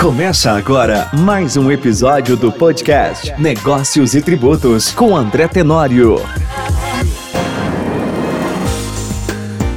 Começa agora mais um episódio do podcast Negócios e Tributos com André Tenório.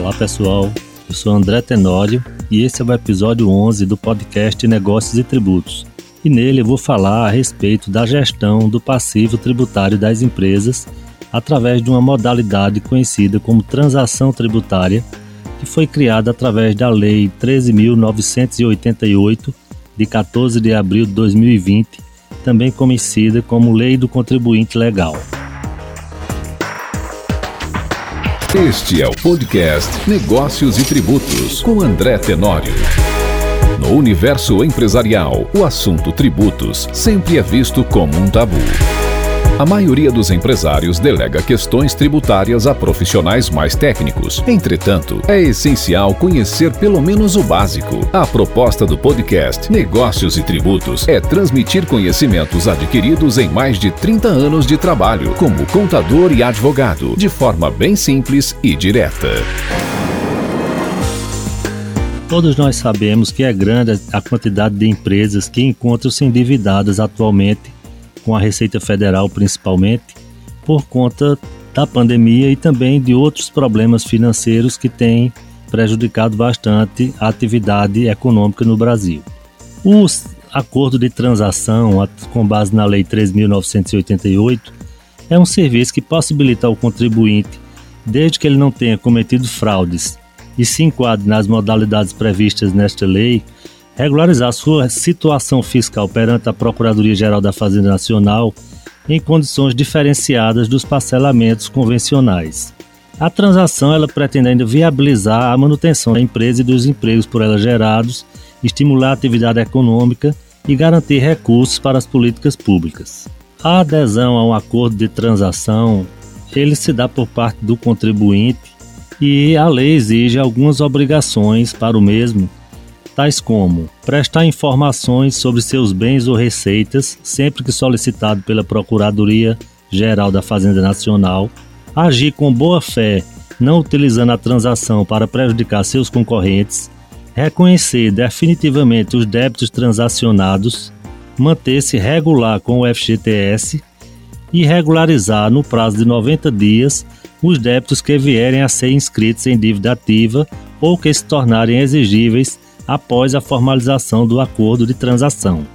Olá pessoal, eu sou André Tenório e esse é o episódio 11 do podcast Negócios e Tributos. E nele eu vou falar a respeito da gestão do passivo tributário das empresas através de uma modalidade conhecida como transação tributária, que foi criada através da Lei 13.988, de 14 de abril de 2020, também conhecida como Lei do Contribuinte Legal. Este é o podcast Negócios e Tributos, com André Tenório. No universo empresarial, o assunto tributos sempre é visto como um tabu. A maioria dos empresários delega questões tributárias a profissionais mais técnicos. Entretanto, é essencial conhecer pelo menos o básico. A proposta do podcast Negócios e Tributos é transmitir conhecimentos adquiridos em mais de 30 anos de trabalho como contador e advogado, de forma bem simples e direta. Todos nós sabemos que é grande a quantidade de empresas que encontram-se endividadas atualmente com a Receita Federal principalmente, por conta da pandemia e também de outros problemas financeiros que têm prejudicado bastante a atividade econômica no Brasil. O acordo de transação, com base na Lei 3.988, é um serviço que possibilita ao contribuinte, desde que ele não tenha cometido fraudes e se enquadre nas modalidades previstas nesta lei, regularizar sua situação fiscal perante a Procuradoria-Geral da Fazenda Nacional em condições diferenciadas dos parcelamentos convencionais. A transação ela pretende ainda viabilizar a manutenção da empresa e dos empregos por ela gerados, estimular a atividade econômica e garantir recursos para as políticas públicas. A adesão a um acordo de transação ele se dá por parte do contribuinte e a lei exige algumas obrigações para o mesmo, tais como prestar informações sobre seus bens ou receitas sempre que solicitado pela Procuradoria Geral da Fazenda Nacional, agir com boa fé, não utilizando a transação para prejudicar seus concorrentes, reconhecer definitivamente os débitos transacionados, manter-se regular com o FGTS e regularizar no prazo de 90 dias os débitos que vierem a ser inscritos em dívida ativa ou que se tornarem exigíveis após a formalização do acordo de transação.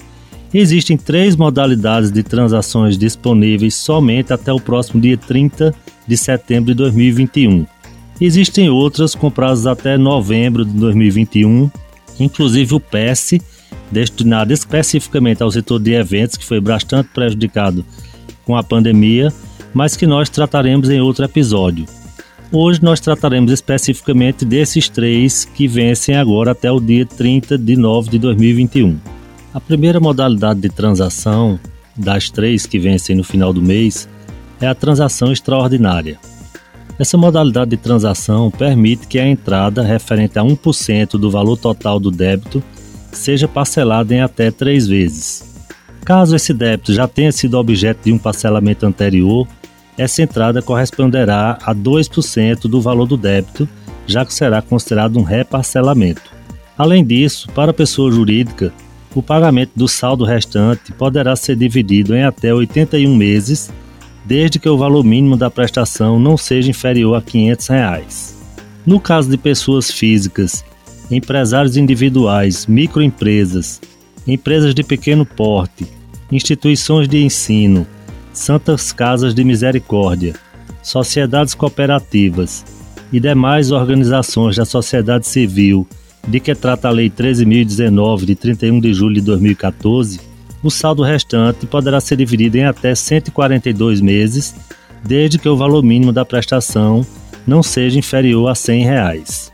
Existem três modalidades de transações disponíveis somente até o próximo dia 30 de setembro de 2021. Existem outras com prazos até novembro de 2021, inclusive o PES, destinado especificamente ao setor de eventos, que foi bastante prejudicado com a pandemia, mas que nós trataremos em outro episódio. Hoje nós trataremos especificamente desses três que vencem agora até o dia 30 de nove de 2021. A primeira modalidade de transação das três que vencem no final do mês é a transação extraordinária. Essa modalidade de transação permite que a entrada referente a 1% do valor total do débito seja parcelada em até três vezes. Caso esse débito já tenha sido objeto de um parcelamento anterior, essa entrada corresponderá a 2% do valor do débito, já que será considerado um reparcelamento. Além disso, para a pessoa jurídica, o pagamento do saldo restante poderá ser dividido em até 81 meses, desde que o valor mínimo da prestação não seja inferior a 500 reais. No caso de pessoas físicas, empresários individuais, microempresas, empresas de pequeno porte, instituições de ensino, santas casas de misericórdia, sociedades cooperativas e demais organizações da sociedade civil de que trata a Lei 13.019, de 31 de julho de 2014, o saldo restante poderá ser dividido em até 142 meses, desde que o valor mínimo da prestação não seja inferior a 100 reais.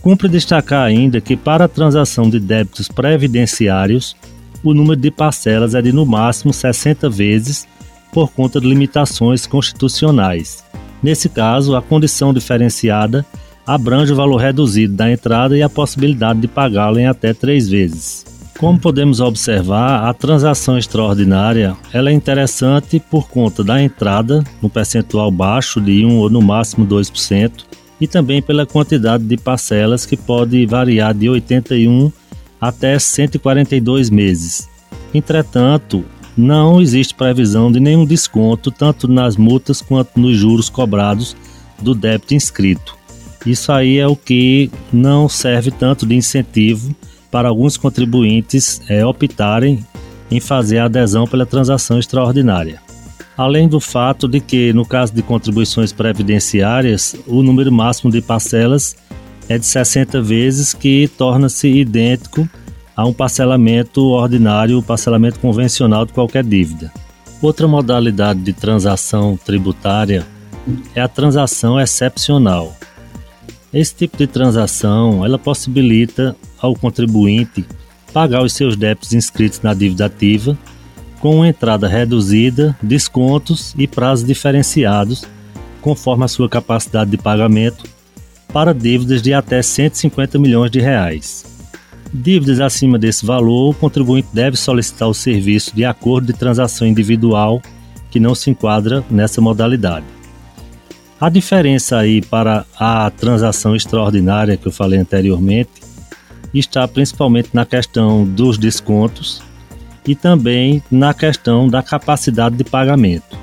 Cumpre destacar ainda que, para a transação de débitos previdenciários, o número de parcelas é de no máximo 60 vezes por conta de limitações constitucionais. Nesse caso, a condição diferenciada abrange o valor reduzido da entrada e a possibilidade de pagá-la em até três vezes. Como podemos observar, a transação extraordinária ela é interessante por conta da entrada, no percentual baixo de 1 ou no máximo 2%, e também pela quantidade de parcelas que pode variar de 81 até 142 meses. Entretanto, não existe previsão de nenhum desconto tanto nas multas quanto nos juros cobrados do débito inscrito. Isso aí é o que não serve tanto de incentivo para alguns contribuintes é, optarem em fazer a adesão pela transação extraordinária. Além do fato de que, no caso de contribuições previdenciárias, o número máximo de parcelas é de 60 vezes, que torna-se idêntico a um parcelamento ordinário, parcelamento convencional de qualquer dívida. Outra modalidade de transação tributária é a transação excepcional. Esse tipo de transação, ela possibilita ao contribuinte pagar os seus débitos inscritos na dívida ativa com entrada reduzida, descontos e prazos diferenciados, conforme a sua capacidade de pagamento, para dívidas de até 150 milhões de reais. Dívidas acima desse valor, o contribuinte deve solicitar o serviço de acordo de transação individual que não se enquadra nessa modalidade. A diferença aí para a transação extraordinária que eu falei anteriormente está principalmente na questão dos descontos e também na questão da capacidade de pagamento,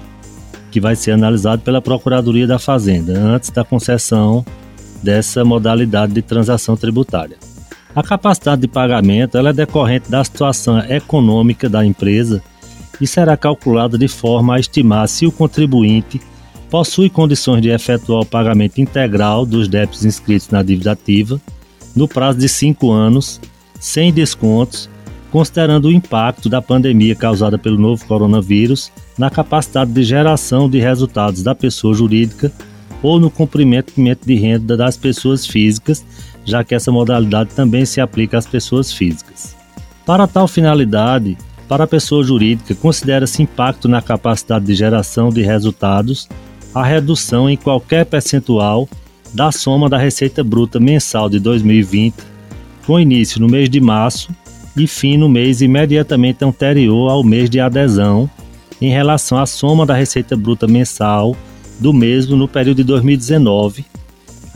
que vai ser analisado pela Procuradoria da Fazenda antes da concessão dessa modalidade de transação tributária. A capacidade de pagamento ela é decorrente da situação econômica da empresa e será calculada de forma a estimar se o contribuinte possui condições de efetuar o pagamento integral dos débitos inscritos na dívida ativa no prazo de cinco anos, sem descontos, considerando o impacto da pandemia causada pelo novo coronavírus na capacidade de geração de resultados da pessoa jurídica ou no comprometimento de renda das pessoas físicas, já que essa modalidade também se aplica às pessoas físicas. Para tal finalidade, para a pessoa jurídica, considera-se impacto na capacidade de geração de resultados a redução em qualquer percentual da soma da receita bruta mensal de 2020, com início no mês de março e fim no mês imediatamente anterior ao mês de adesão, em relação à soma da receita bruta mensal do mesmo no período de 2019,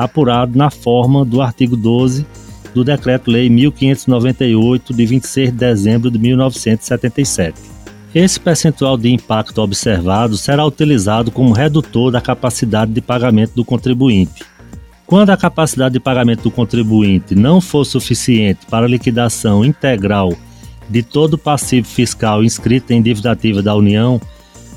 apurado na forma do artigo 12 do Decreto-Lei 1598, de 26 de dezembro de 1977. Esse percentual de impacto observado será utilizado como redutor da capacidade de pagamento do contribuinte. Quando a capacidade de pagamento do contribuinte não for suficiente para a liquidação integral de todo o passivo fiscal inscrito em dívida ativa da União,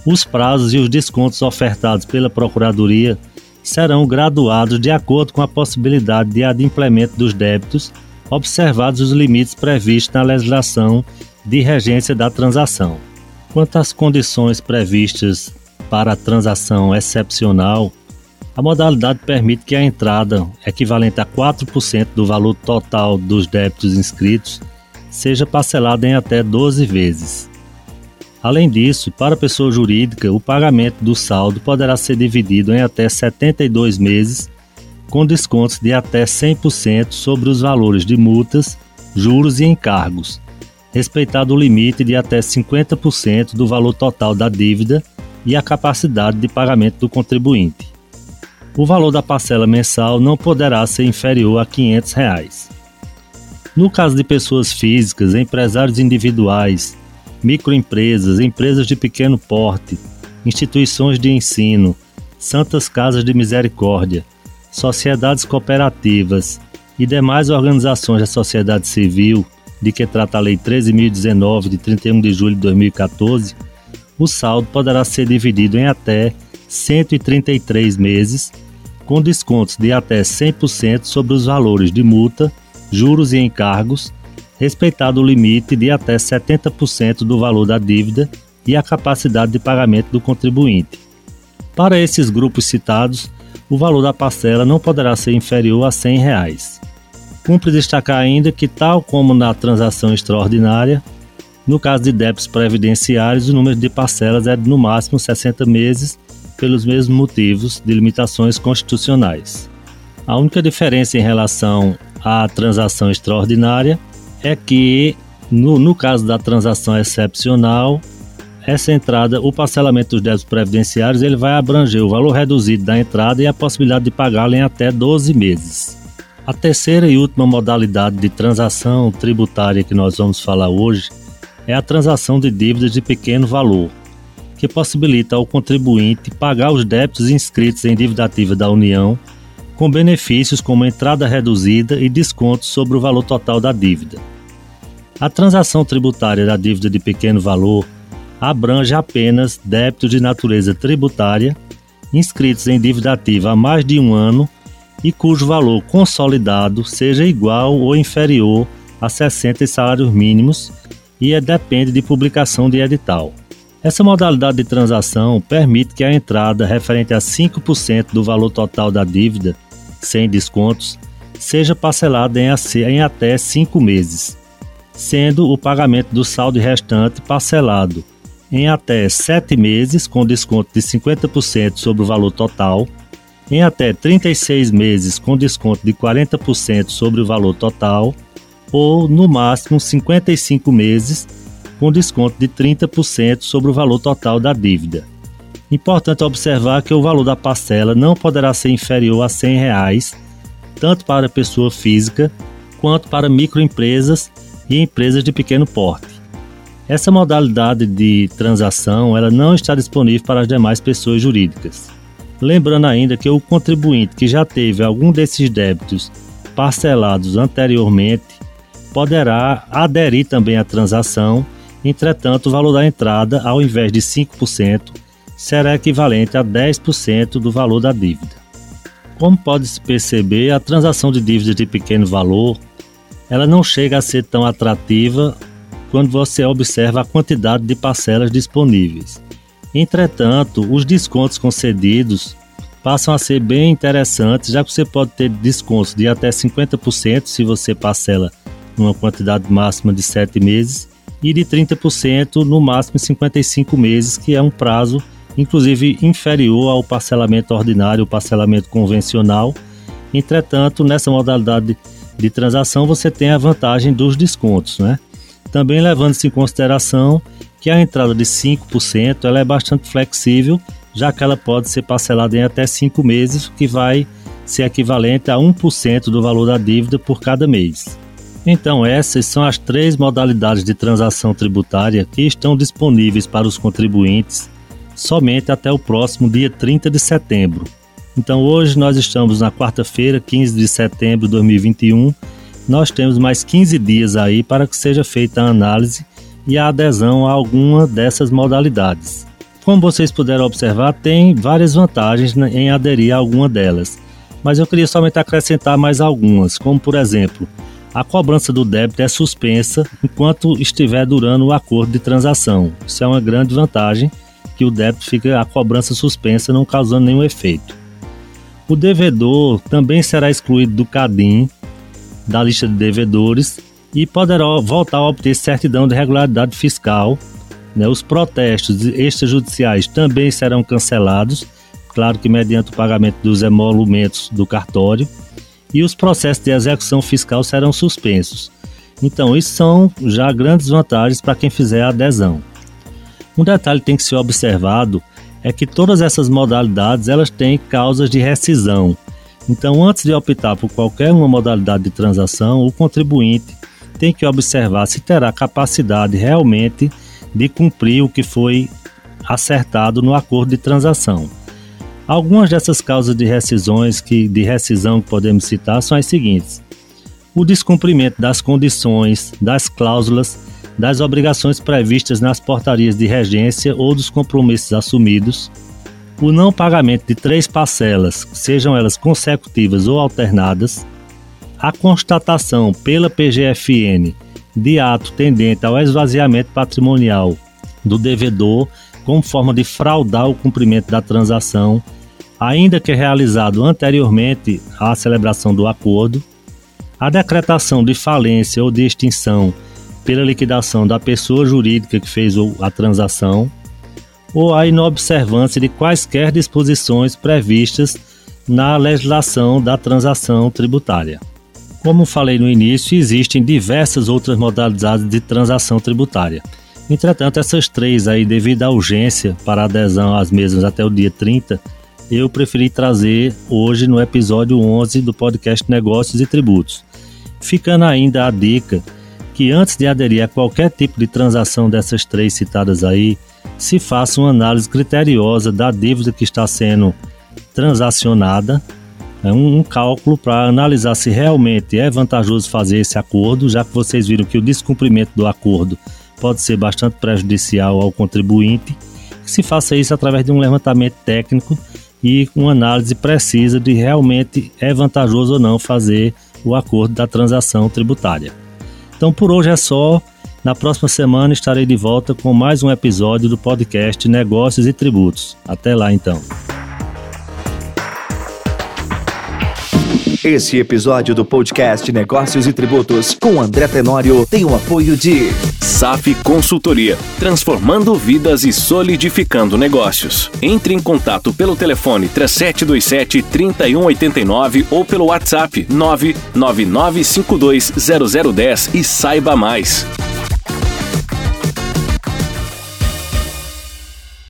os prazos e os descontos ofertados pela Procuradoria serão graduados de acordo com a possibilidade de adimplemento dos débitos, observados os limites previstos na legislação de regência da transação. Quanto às condições previstas para a transação excepcional, a modalidade permite que a entrada, equivalente a 4% do valor total dos débitos inscritos, seja parcelada em até 12 vezes. Além disso, para a pessoa jurídica, o pagamento do saldo poderá ser dividido em até 72 meses, com descontos de até 100% sobre os valores de multas, juros e encargos, respeitado o limite de até 50% do valor total da dívida e a capacidade de pagamento do contribuinte o valor da parcela mensal não poderá ser inferior a 500 reais. No caso de pessoas físicas, empresários individuais, microempresas, empresas de pequeno porte, instituições de ensino, santas casas de misericórdia, sociedades cooperativas e demais organizações da sociedade civil, de que trata a Lei 13.019, de 31 de julho de 2014, o saldo poderá ser dividido em até 133 meses com descontos de até 100% sobre os valores de multa, juros e encargos, respeitado o limite de até 70% do valor da dívida e a capacidade de pagamento do contribuinte. Para esses grupos citados, o valor da parcela não poderá ser inferior a 100 reais. Cumpre destacar ainda que, tal como na transação extraordinária, no caso de débitos previdenciários, o número de parcelas é de no máximo 60 meses pelos mesmos motivos de limitações constitucionais. A única diferença em relação à transação extraordinária é que, no, no caso da transação excepcional, essa entrada, o parcelamento dos débitos previdenciários, ele vai abranger o valor reduzido da entrada e a possibilidade de pagá-la em até 12 meses. A terceira e última modalidade de transação tributária que nós vamos falar hoje é a transação de dívidas de pequeno valor, que possibilita ao contribuinte pagar os débitos inscritos em dívida ativa da União, com benefícios como entrada reduzida e descontos sobre o valor total da dívida. A transação tributária da dívida de pequeno valor abrange apenas débitos de natureza tributária inscritos em dívida ativa há mais de um ano e cujo valor consolidado seja igual ou inferior a 60 salários mínimos e é, depende de publicação de edital. Essa modalidade de transação permite que a entrada referente a 5% do valor total da dívida, sem descontos, seja parcelada em, até 5 meses, sendo o pagamento do saldo restante parcelado em até 7 meses, com desconto de 50% sobre o valor total em até 36 meses com desconto de 40% sobre o valor total ou no máximo 55 meses com desconto de 30% sobre o valor total da dívida. Importante observar que o valor da parcela não poderá ser inferior a 100 reais, tanto para pessoa física quanto para microempresas e empresas de pequeno porte. Essa modalidade de transação ela não está disponível para as demais pessoas jurídicas. Lembrando ainda que o contribuinte que já teve algum desses débitos parcelados anteriormente poderá aderir também à transação, entretanto, o valor da entrada, ao invés de 5%, será equivalente a 10% do valor da dívida. Como pode-se perceber, a transação de dívidas de pequeno valor ela não chega a ser tão atrativa quando você observa a quantidade de parcelas disponíveis. Entretanto, os descontos concedidos passam a ser bem interessantes, já que você pode ter descontos de até 50% se você parcela numa quantidade máxima de 7 meses e de 30% no máximo 55 meses, que é um prazo inclusive inferior ao parcelamento ordinário, o parcelamento convencional. Entretanto, nessa modalidade de transação você tem a vantagem dos descontos, né? Também levando-se em consideração que a entrada de 5% ela é bastante flexível, já que ela pode ser parcelada em até 5 meses, o que vai ser equivalente a 1% do valor da dívida por cada mês. Então, essas são as três modalidades de transação tributária que estão disponíveis para os contribuintes somente até o próximo dia 30 de setembro. Então, hoje nós estamos na quarta-feira, 15 de setembro de 2021. Nós temos mais 15 dias aí para que seja feita a análise e a adesão a alguma dessas modalidades. Como vocês puderam observar, tem várias vantagens em aderir a alguma delas, mas eu queria somente acrescentar mais algumas, como por exemplo, a cobrança do débito é suspensa enquanto estiver durando o acordo de transação. Isso é uma grande vantagem, que o débito fica a cobrança suspensa, não causando nenhum efeito. O devedor também será excluído do CADIM, da lista de devedores, e poderá voltar a obter certidão de regularidade fiscal. Né? Os protestos extrajudiciais também serão cancelados, claro que mediante o pagamento dos emolumentos do cartório, e os processos de execução fiscal serão suspensos. Então, isso são já grandes vantagens para quem fizer a adesão. Um detalhe tem que ser observado é que todas essas modalidades elas têm causas de rescisão. Então, antes de optar por qualquer uma modalidade de transação, o contribuinte tem que observar se terá capacidade realmente de cumprir o que foi acertado no acordo de transação. Algumas dessas causas de rescisões que de rescisão que podemos citar são as seguintes: o descumprimento das condições, das cláusulas, das obrigações previstas nas portarias de regência ou dos compromissos assumidos, o não pagamento de três parcelas, sejam elas consecutivas ou alternadas, a constatação pela PGFN de ato tendente ao esvaziamento patrimonial do devedor como forma de fraudar o cumprimento da transação, ainda que realizado anteriormente à celebração do acordo, a decretação de falência ou de extinção pela liquidação da pessoa jurídica que fez a transação, ou a inobservância de quaisquer disposições previstas na legislação da transação tributária. Como falei no início, existem diversas outras modalidades de transação tributária. Entretanto, essas três aí, devido à urgência para adesão às mesmas até o dia 30, eu preferi trazer hoje no episódio 11 do podcast Negócios e Tributos. Ficando ainda a dica que antes de aderir a qualquer tipo de transação dessas três citadas aí, se faça uma análise criteriosa da dívida que está sendo transacionada, é um, cálculo para analisar se realmente é vantajoso fazer esse acordo, já que vocês viram que o descumprimento do acordo pode ser bastante prejudicial ao contribuinte, se faça isso através de um levantamento técnico e uma análise precisa de realmente é vantajoso ou não fazer o acordo da transação tributária. Então por hoje é só. Na próxima semana estarei de volta com mais um episódio do podcast Negócios e Tributos. Até lá então. Esse episódio do podcast Negócios e Tributos com André Tenório tem o apoio de SAF Consultoria, transformando vidas e solidificando negócios. Entre em contato pelo telefone 3727 3189 ou pelo WhatsApp 999520010 e saiba mais.